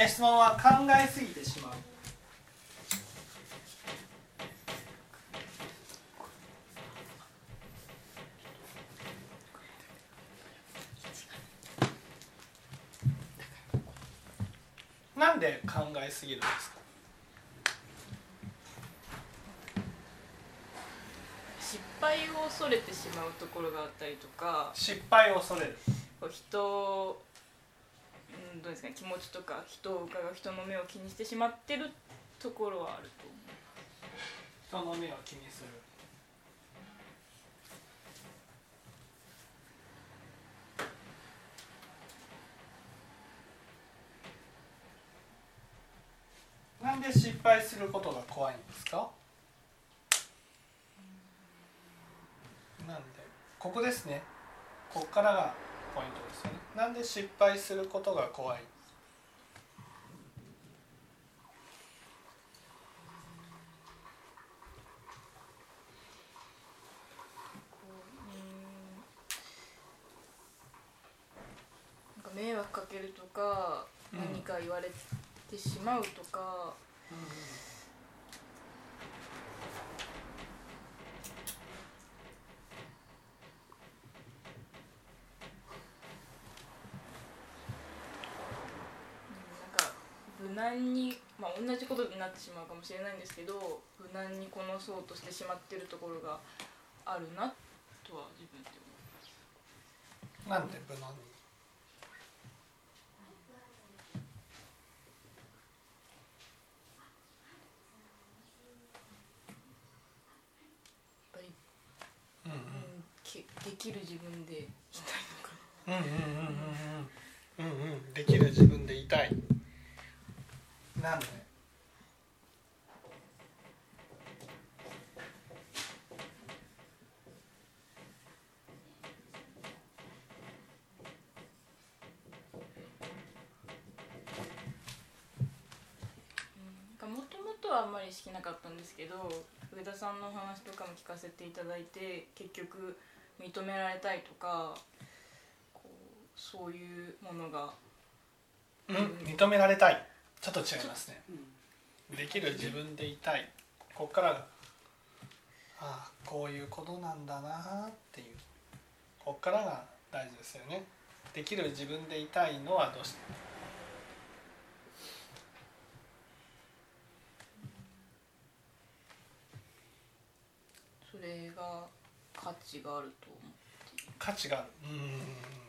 え質問は考えすぎてしまう。なんで考えすぎるんですか？失敗を恐れてしまうところがあったりとか。失敗を恐れる。人うんどうですかね気持ちとか人を伺う人の目を気にしてしまってるところはあると思う人の目を気にするなんで失敗することが怖いんですか？なんで？ここですね。ここからがポイントですよね。なんで失敗することが怖い？なんか迷惑かけるとか、うん。何か言われてしまうとかうんなんか無難に、まあ、同じことになってしまうかもしれないんですけど無難にこのそうとしてしまってるところがあるなとは自分で思います。なんで無難に？できる自分でいたいのかうんうんうんうんうんうんうんできる自分でいたいなんでなもともとはあんまり好きなかったんですけど上田さんのお話とかも聞かせていただいて結局認められたいとかこうそういうものがうん？認められたいちょっと違いますね。できる自分でいたい。ここからがああこういうことなんだなっていう。ここからが大事ですよね。できる自分でいたいのはどうして？それが価値があると思って。いる価値がある。うんうんうん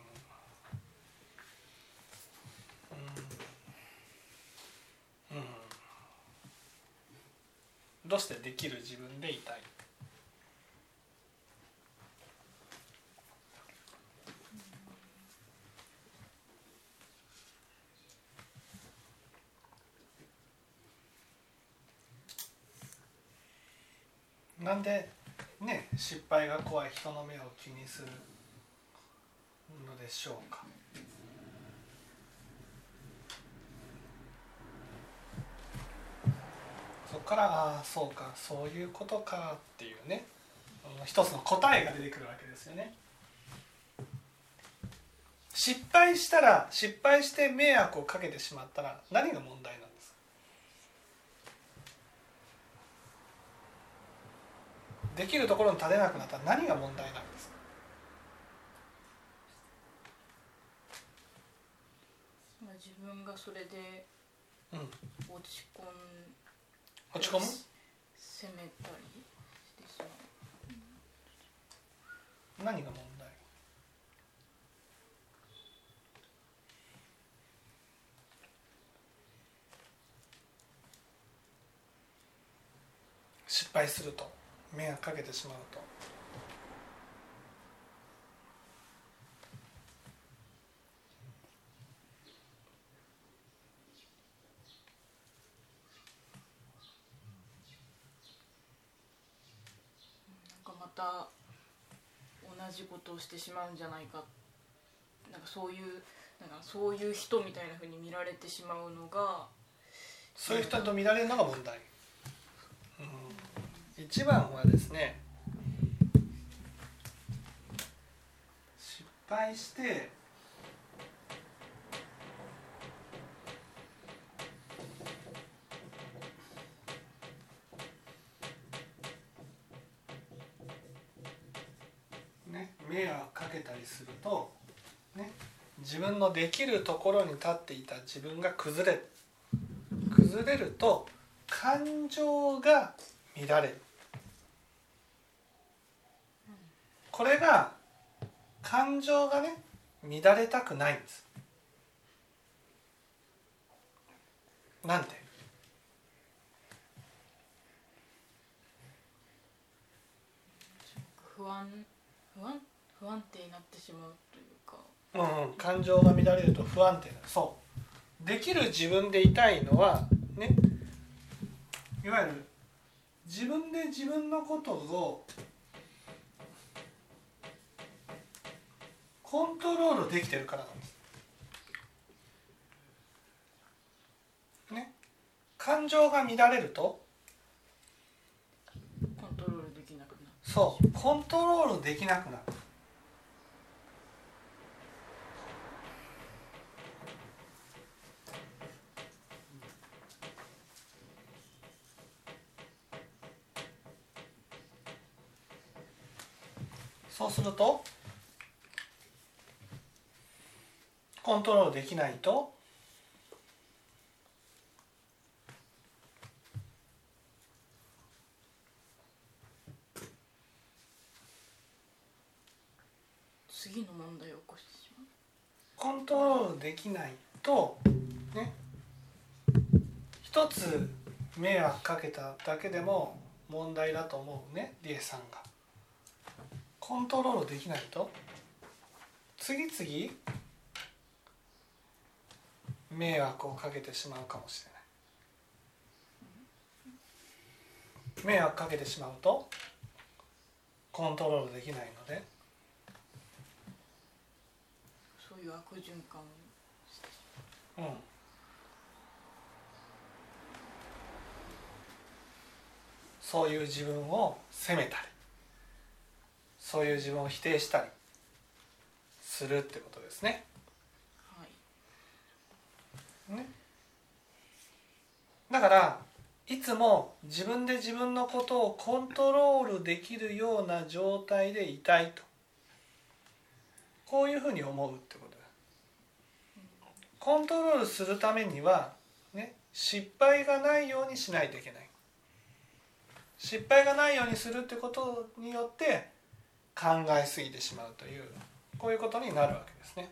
どうしてできる自分でいたい？なんでね失敗が怖い？人の目を気にするのでしょうかそこからああそうかそういうことかっていうね。一つの答えが出てくるわけですよね。失敗したら失敗して迷惑をかけてしまったら何が問題なんですか？できるところに立てなくなったら何が問題なんですか？まあ自分がそれでうん。落ち込ん落ち込む？責めたりしてしまう。何が問題？失敗すると迷惑かけてしまうとなんかまた同じことをしてしまうんじゃないか。なんかそういうなんかそういう人みたいなふうに見られてしまうのがそういう人と見られるのが問題、うん、一番はですね失敗して迷惑かけたりすると、ね、自分のできるところに立っていた自分が崩れる崩れると感情が乱れる。これが感情がね乱れたくないんです。なんで？不安不安？不安定になってしまうというか。うんうん、感情が乱れると不安定なそう。できる自分でいたいのはねいわゆる自分で自分のことをコントロールできてるからなんです。ね、感情が乱れるとコントロールできなくなる。そう。コントロールできなくなる。そうするとコントロールできないと次の問題を起こしてしまう。コントロールできないとね一つ迷惑かけただけでも問題だと思うねリエさんがコントロールできないと？次々迷惑をかけてしまうかもしれない。迷惑かけてしまうと？コントロールできないので。そういう悪循環うん。そういう自分を責めたりそういう自分を否定したりするってことですね。ね。だからいつも自分で自分のことをコントロールできるような状態でいたいと。こういうふうに思うってことだ。コントロールするためには、ね、失敗がないようにしないといけない。失敗がないようにするってことによって考えすぎてしまうというこういうことになるわけですね。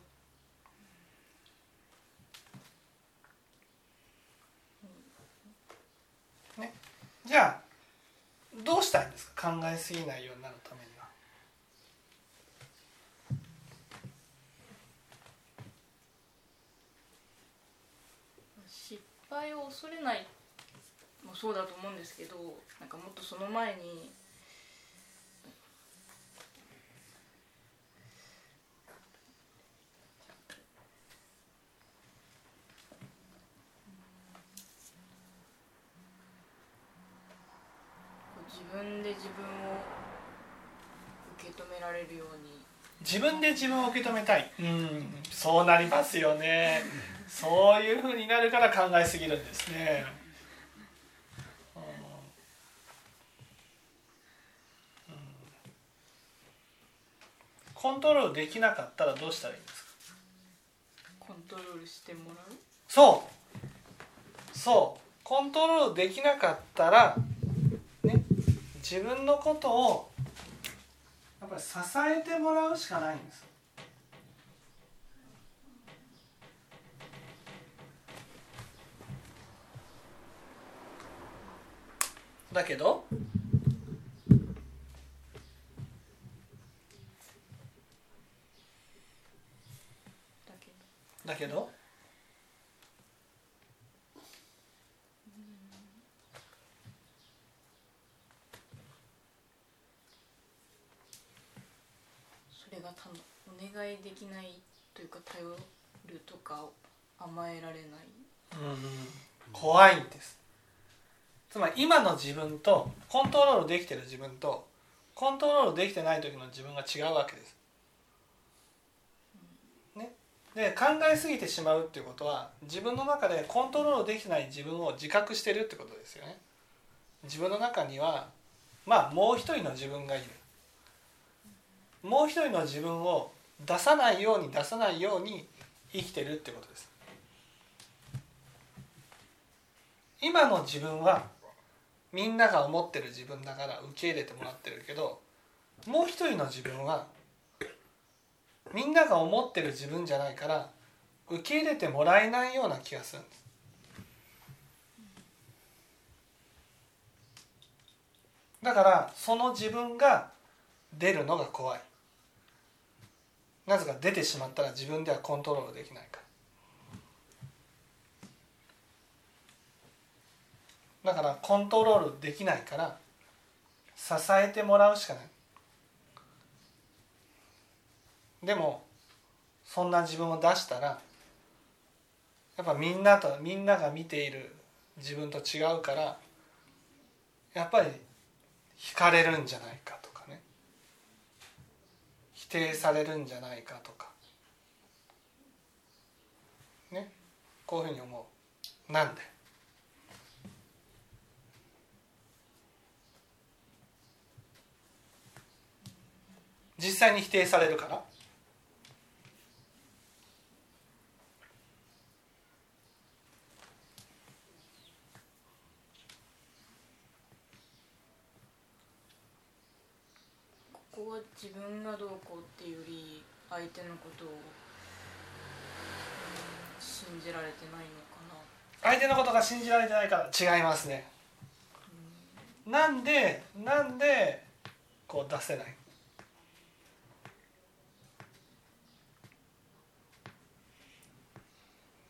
ね、じゃあどうしたいんですか？考えすぎないようになるためには。失敗を恐れないもそうだと思うんですけどなんかもっとその前に分で自分を受け止められるように。自分で自分を受け止めたい、うん、そうなりますよね。そういうふうになるから考えすぎるんですね、うん。うん。コントロールできなかったらどうしたらいいんですか？コントロールしてもらう？そう。そう。コントロールできなかったら、ね、自分のことをやっぱり支えてもらうしかないんです。だけどだけどだけどそれがたのお願いできないというか頼るとか甘えられない怖いんですつまり今の自分とコントロールできてる自分とコントロールできてない時の自分が違うわけです。ね、で考えすぎてしまうっていうことは自分の中でコントロールできてない自分を自覚してるってことですよね。自分の中にはまあもう一人の自分がいる。もう一人の自分を出さないように出さないように生きてるってことです。今の自分はみんなが思ってる自分だから受け入れてもらってるけどもう一人の自分はみんなが思ってる自分じゃないから受け入れてもらえないような気がするんです。だからその自分が出るのが怖い。なぜか出てしまったら自分ではコントロールできないから。だからコントロールできないから支えてもらうしかない。でもそんな自分を出したらやっぱみんなとみんなが見ている自分と違うからやっぱり惹かれるんじゃないか。否定されるんじゃないかとか。ね？こういうふうに思う。なんで？実際に否定されるからここは自分がどうこうっていうより相手のことを、うん、信じられてないのかな。相手のことが信じられてないから違いますね、うん、なんでなんでこう出せない？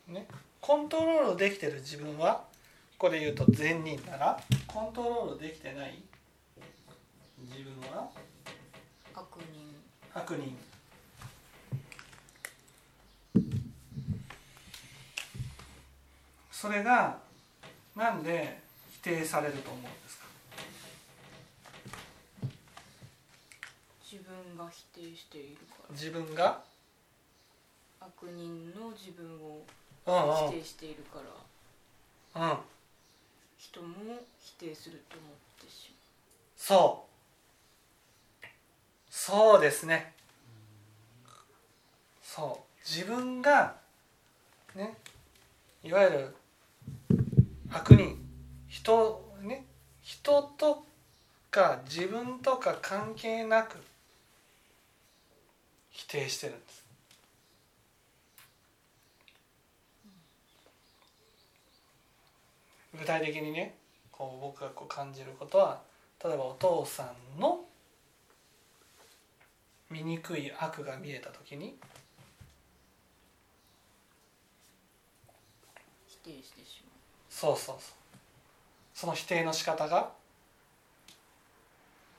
ね、コントロールできてる自分は？これ言うと善人なら？コントロールできてない自分は？悪人悪人それがなんで否定されると思うんですか？自分が否定しているから。自分が？悪人の自分をうん否定しているから。うん。うん人も否定すると思ってしそうそうですね。そう。自分がねいわゆる悪人。人ね人とか自分とか関係なく否定してるんです。具体的にねこう僕がこう感じることは例えばお父さんの醜い悪が見えた時に否定してしまそうそうそう。その否定の仕方が、う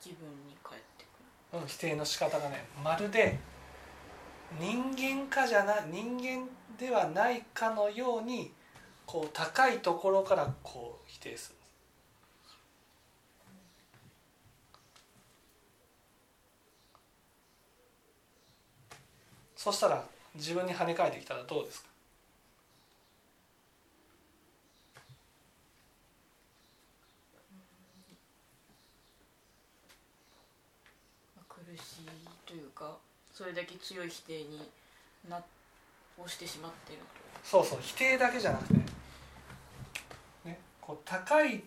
自分に返ってくる。うん、否定の仕方がねまるで人間かじゃない人間ではないかのようにこう高いところからこう否定するそしたら自分に跳ね返ってきたらどうですか？まあ苦しいというかそれだけ強い否定になをしてしまっているそうそう否定だけじゃなくてねねこう高い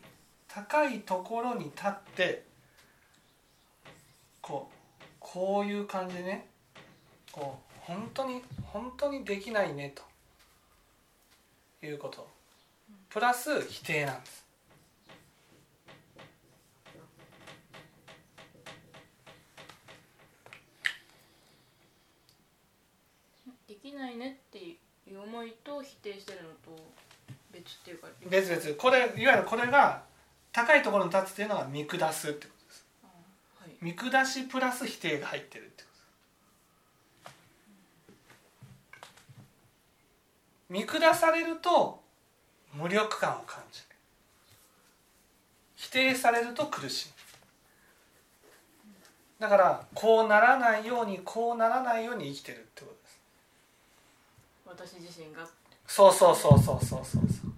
高いところに立ってこうこういう感じでねこう本当に本当にできないねと。いうこと。プラス否定なんです。できないねっていう思いと否定してるのと別っていうか別々。これいわゆるこれが高いところに立つっていうのが見下すってことです。あはい。見下しプラス否定が入ってるってことです見下されると無力感を感じる。否定されると苦しいだからこうならないようにこうならないように生きてるってことです。私自身が。そうそうそうそうそうそうそう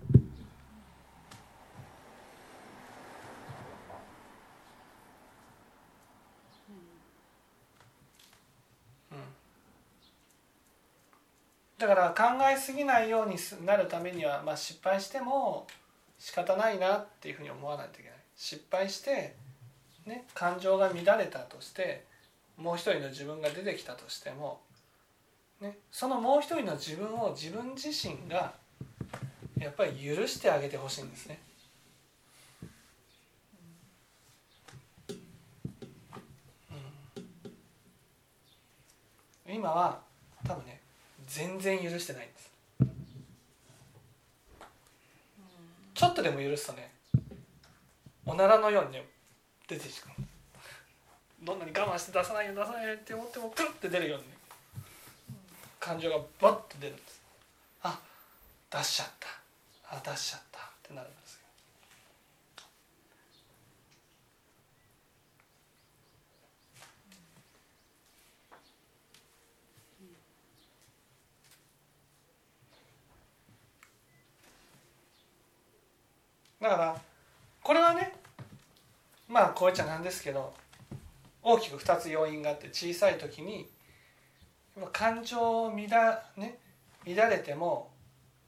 だから考えすぎないようになるためには、まあ、失敗しても仕方ないなっていうふうに思わないといけない失敗して、ね、感情が乱れたとしてもう一人の自分が出てきたとしても、ね、そのもう一人の自分を自分自身がやっぱり許してあげてほしいんですね。今は全然許してないんです。ちょっとでも許すとねおならのようにね出てくる。どんなに我慢して出さないよ出さないよって思ってもプルって出るように、感情がバッと出るんです。あ出しちゃった。あ出しちゃった。ってなる。んですだからこれはねまあこう言っちゃなんですけど大きく2つ要因があって小さい時に感情を乱,、ね、乱れても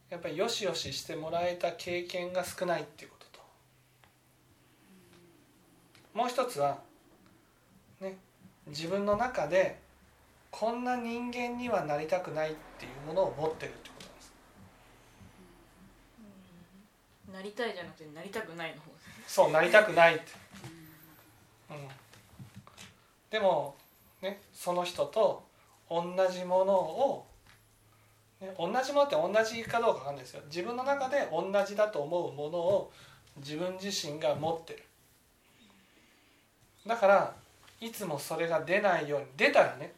やっぱりよしよししてもらえた経験が少ないっていうことと。もう一つは、ね、自分の中でこんな人間にはなりたくないっていうものを持ってるってこと。な。りたいじゃなくてなりたくないの方そうなりたくないって。うんでも、ね、その人と同じものを、ね、同じものって同じかどうかわかんないですよ自分の中で同じだと思うものを自分自身が持ってるだからいつもそれが出ないように出たらね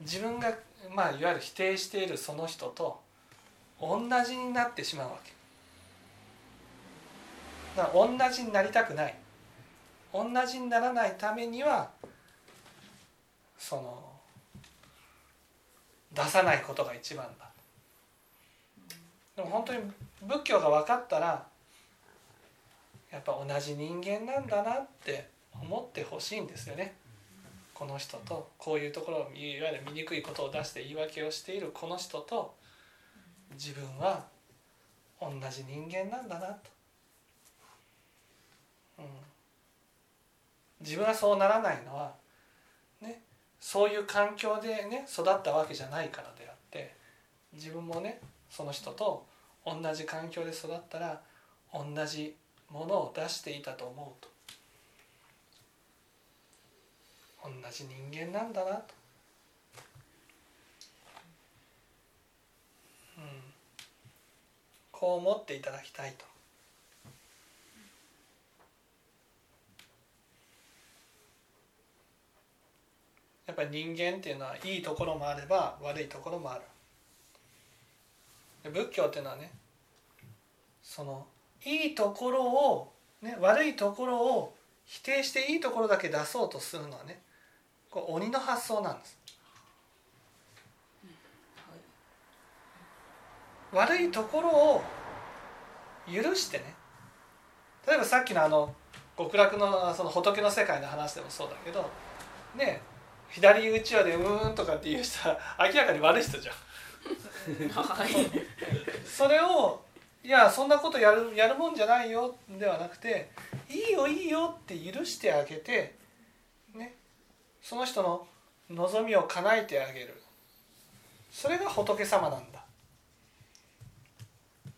自分が、まあ、いわゆる否定しているその人と同じになってしまうわけだから同じになりたくない。同じにならないためにはその出さないことが一番だ。でも本当に仏教が分かったらやっぱ同じ人間なんだなって思ってほしいんですよね。この人とこういうところをいわゆる醜いことを出して言い訳をしているこの人と自分は同じ人間なんだなと、うん、自分はそうならないのはねそういう環境でね育ったわけじゃないからであって自分もねその人と同じ環境で育ったら同じものを出していたと思うと。同じ人間なんだなと、うん、こう思っていただきたいと。やっぱり人間っていうのはいいところもあれば悪いところもある。仏教っていうのはねそのいいところを、ね、悪いところを否定していいところだけ出そうとするのはねこう鬼の発想なんです、悪いところを許してね例えばさっきのあの極楽のその仏の世界の話でもそうだけどね左うちわで「うーん」とかって言う人は明らかに悪い人じゃん。それをいやそんなことやるやるもんじゃないよではなくていいよいいよって許してあげて、ね、その人の望みを叶えてあげる。それが仏様なんだ。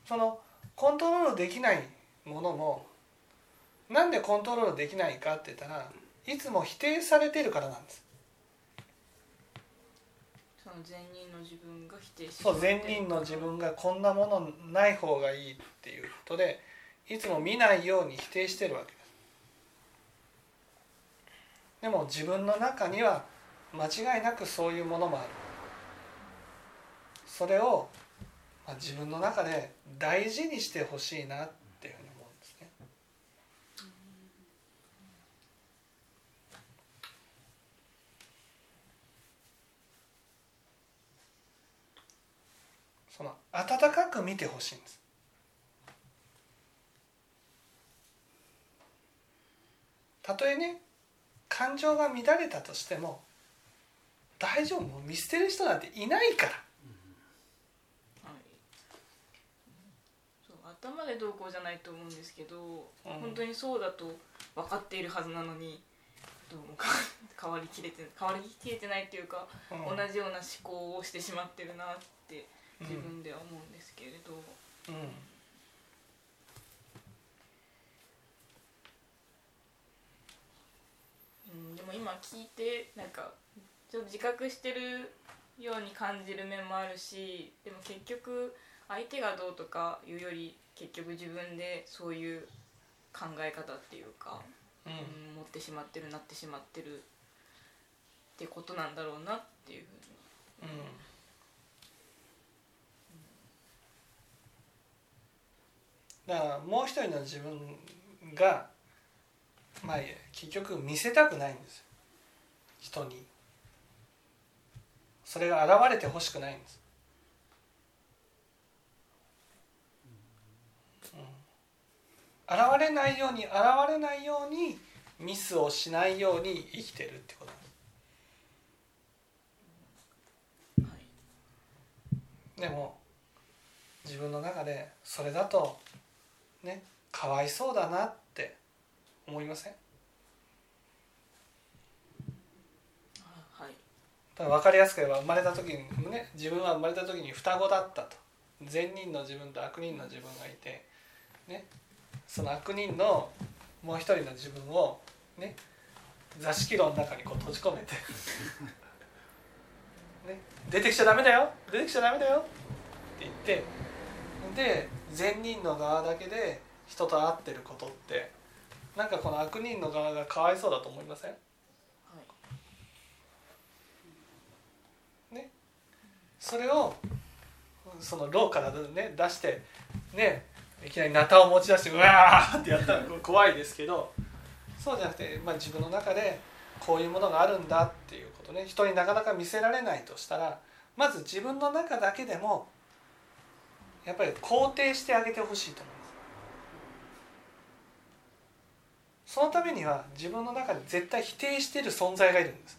そのコントロールできないものもなんでコントロールできないかって言ったらいつも否定されているからなんですの善人の自分が否定しそう善人の自分がこんなものない方がいいっていうことでいつも見ないように否定してるわけです。でも自分の中には間違いなくそういうものもある。それを、自分の中で大事にしてほしいなっていうふうにその温かく見てほしいんです。たとえね感情が乱れたとしても大丈夫。もう見捨てる人なんていないから。頭でどうこうじゃないと思うんですけど、うん。本当にそうだと分かっているはずなのにどうもか変わりきれて変わりきれてないっていうか、うん。同じような思考をしてしまってるなって自分では思うんですけれど、うんうん、でも今聞いてなんかちょっと自覚してるように感じる面もあるしでも結局相手がどうとかいうより結局自分でそういう考え方っていうか、うんうん持ってしまってるなってしまってるってことなんだろうなっていうふうに。うん。だからもう一人の自分がまあ結局見せたくないんですよ。人に。それが現れてほしくないんです、うん、現れないように現れないようにミスをしないように生きてるってことでも自分の中でそれだとねかわいそうだなって思いません？あはい。分かりやすく言えば生まれた時にね自分は生まれた時に双子だったと。善人の自分と悪人の自分がいてねその悪人のもう一人の自分をね座敷牢の中にこう閉じ込めて。ね出てきちゃダメだよ出てきちゃダメだよって言ってで善人の側だけで人と会ってることってなんかこの悪人の側がかわいそうだと思いません？はい。それをその牢からね出してねいきなりナタを持ち出してうわーってやったら怖いですけどそうじゃなくて、まあ、自分の中でこういうものがあるんだっていうことね。人になかなか見せられないとしたらまず自分の中だけでもやっぱり肯定してあげてほしいと思います。そのためには自分の中で絶対否定している存在がいるんです。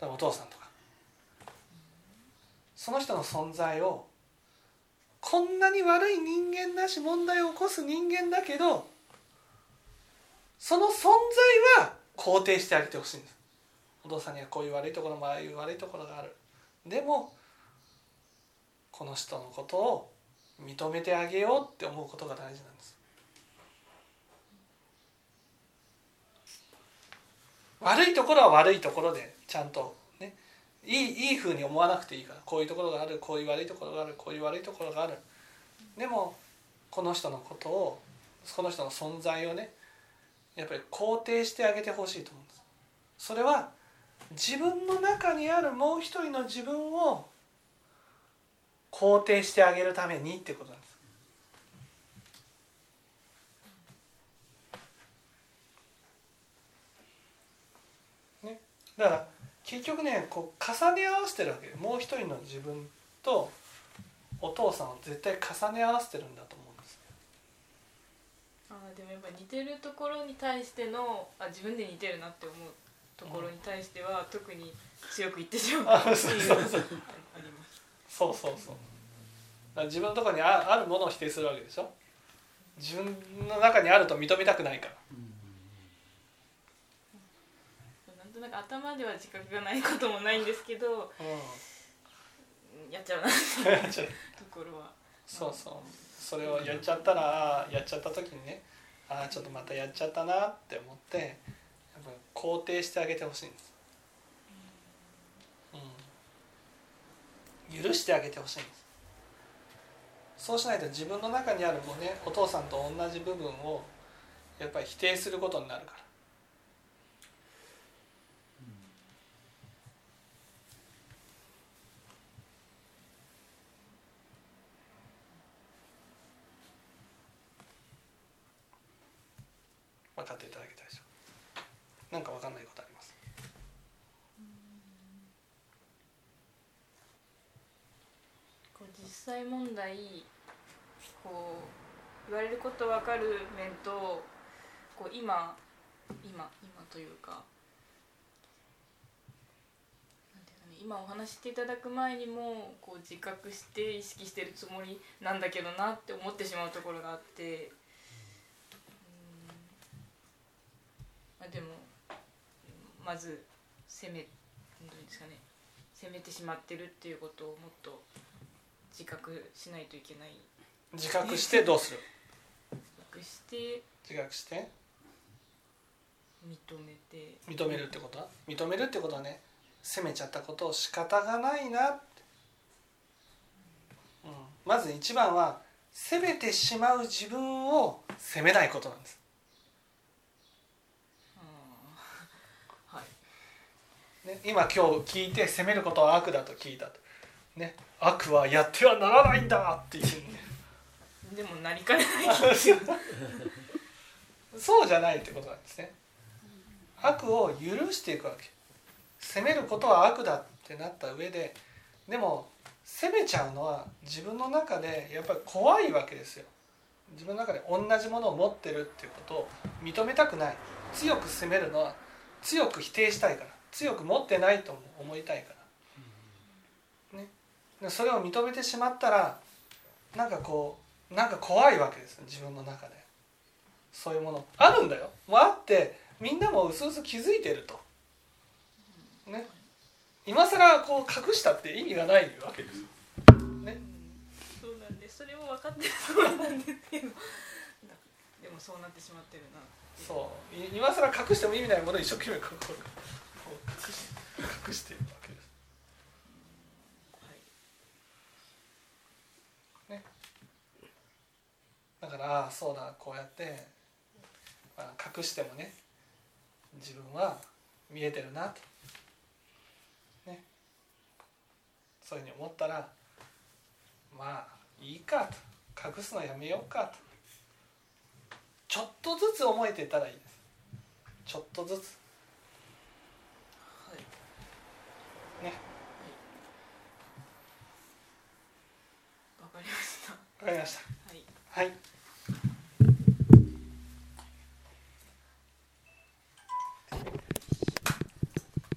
お父さんとか。その人の存在をこんなに悪い人間だし問題を起こす人間だけどその存在は肯定してあげてほしいんです。お父さんにはこういう悪いところもああいう悪いところがある。でもこの人のことを認めてあげようって思うことが大事なんです。悪いところは悪いところでちゃんとね。いいいい風に思わなくていいから。こういうところがあるこういう悪いところがあるこういう悪いところがある。でもこの人のことをこの人の存在をねやっぱり肯定してあげてほしいと思うんです。それは自分の中にあるもう一人の自分を肯定してあげるためにってことなんです。ね。だから結局ねこう重ね合わせてるわけもう一人の自分とお父さんを絶対重ね合わせてるんだと思うんです。あでもやっぱ似てるところに対してのあ自分で似てるなって思うところに対しては、特に強く言ってしまうっていうあります。そうそうそう。自分のところにああるものを否定するわけでしょ？自分の中にあると認めたくないから。なんとなく頭では自覚がないこともないんですけどうやっちゃうなってところは。そうそう。それをやっちゃったらやっちゃった時にねああちょっとまたやっちゃったなって思ってやっぱ肯定してあげてほしいんです、うん、許してあげてほしいんです。そうしないと自分の中にあるもねお父さんと同じ部分をやっぱり否定することになるから。分かっていただけたでしょうなんか分かんないことありますこう実際問題こう言われること分かる面とこう今今今というか今お話していただく前にもこう自覚して意識してるつもりなんだけどなって思ってしまうところがあってまあでもまず責めどうですかね責めてしまってるっていうことをもっと自覚しないといけない。自覚してどうする？自覚して。自覚して？認めて。認めるってこと？は認めるってことはね責めちゃったことを仕方がないな。って、うん、まず一番は責めてしまう自分を責めないことなんです。あー。はい。ね、今今日聞いて責めることは悪だと聞いたと、ね、悪はやってはならないんだっていう。ねでもなりかねない。そうじゃないってことなんですね。悪を許していくわけ。責めることは悪だってなった上ででも責めちゃうのは自分の中でやっぱり怖いわけですよ。自分の中で同じものを持ってるっていうことを認めたくない。強く責めるのは強く否定したいから。強く持ってないと思いたいから、ね、でそれを認めてしまったらなんかこうなんか怖いわけです自分の中で。そういうもの。あるんだよ。もうあってみんなもうすうす気づいてると。ね。今更こう隠したって意味がないわけですね。そうなんでそれも分かってるそうなんですけどでもそうなってしまってるなそう。い今更隠しても意味ないものを一生懸命隠し隠しているわけですはいだからああそうだこうやって、まあ、隠してもね自分は見えてるなと。ね。そういうふうに思ったらまあいいかと。隠すのやめようかと。ちょっとずつ思えてたらいいです。ちょっとずつ。はい。ね。わかりました。わかりました。はい。はい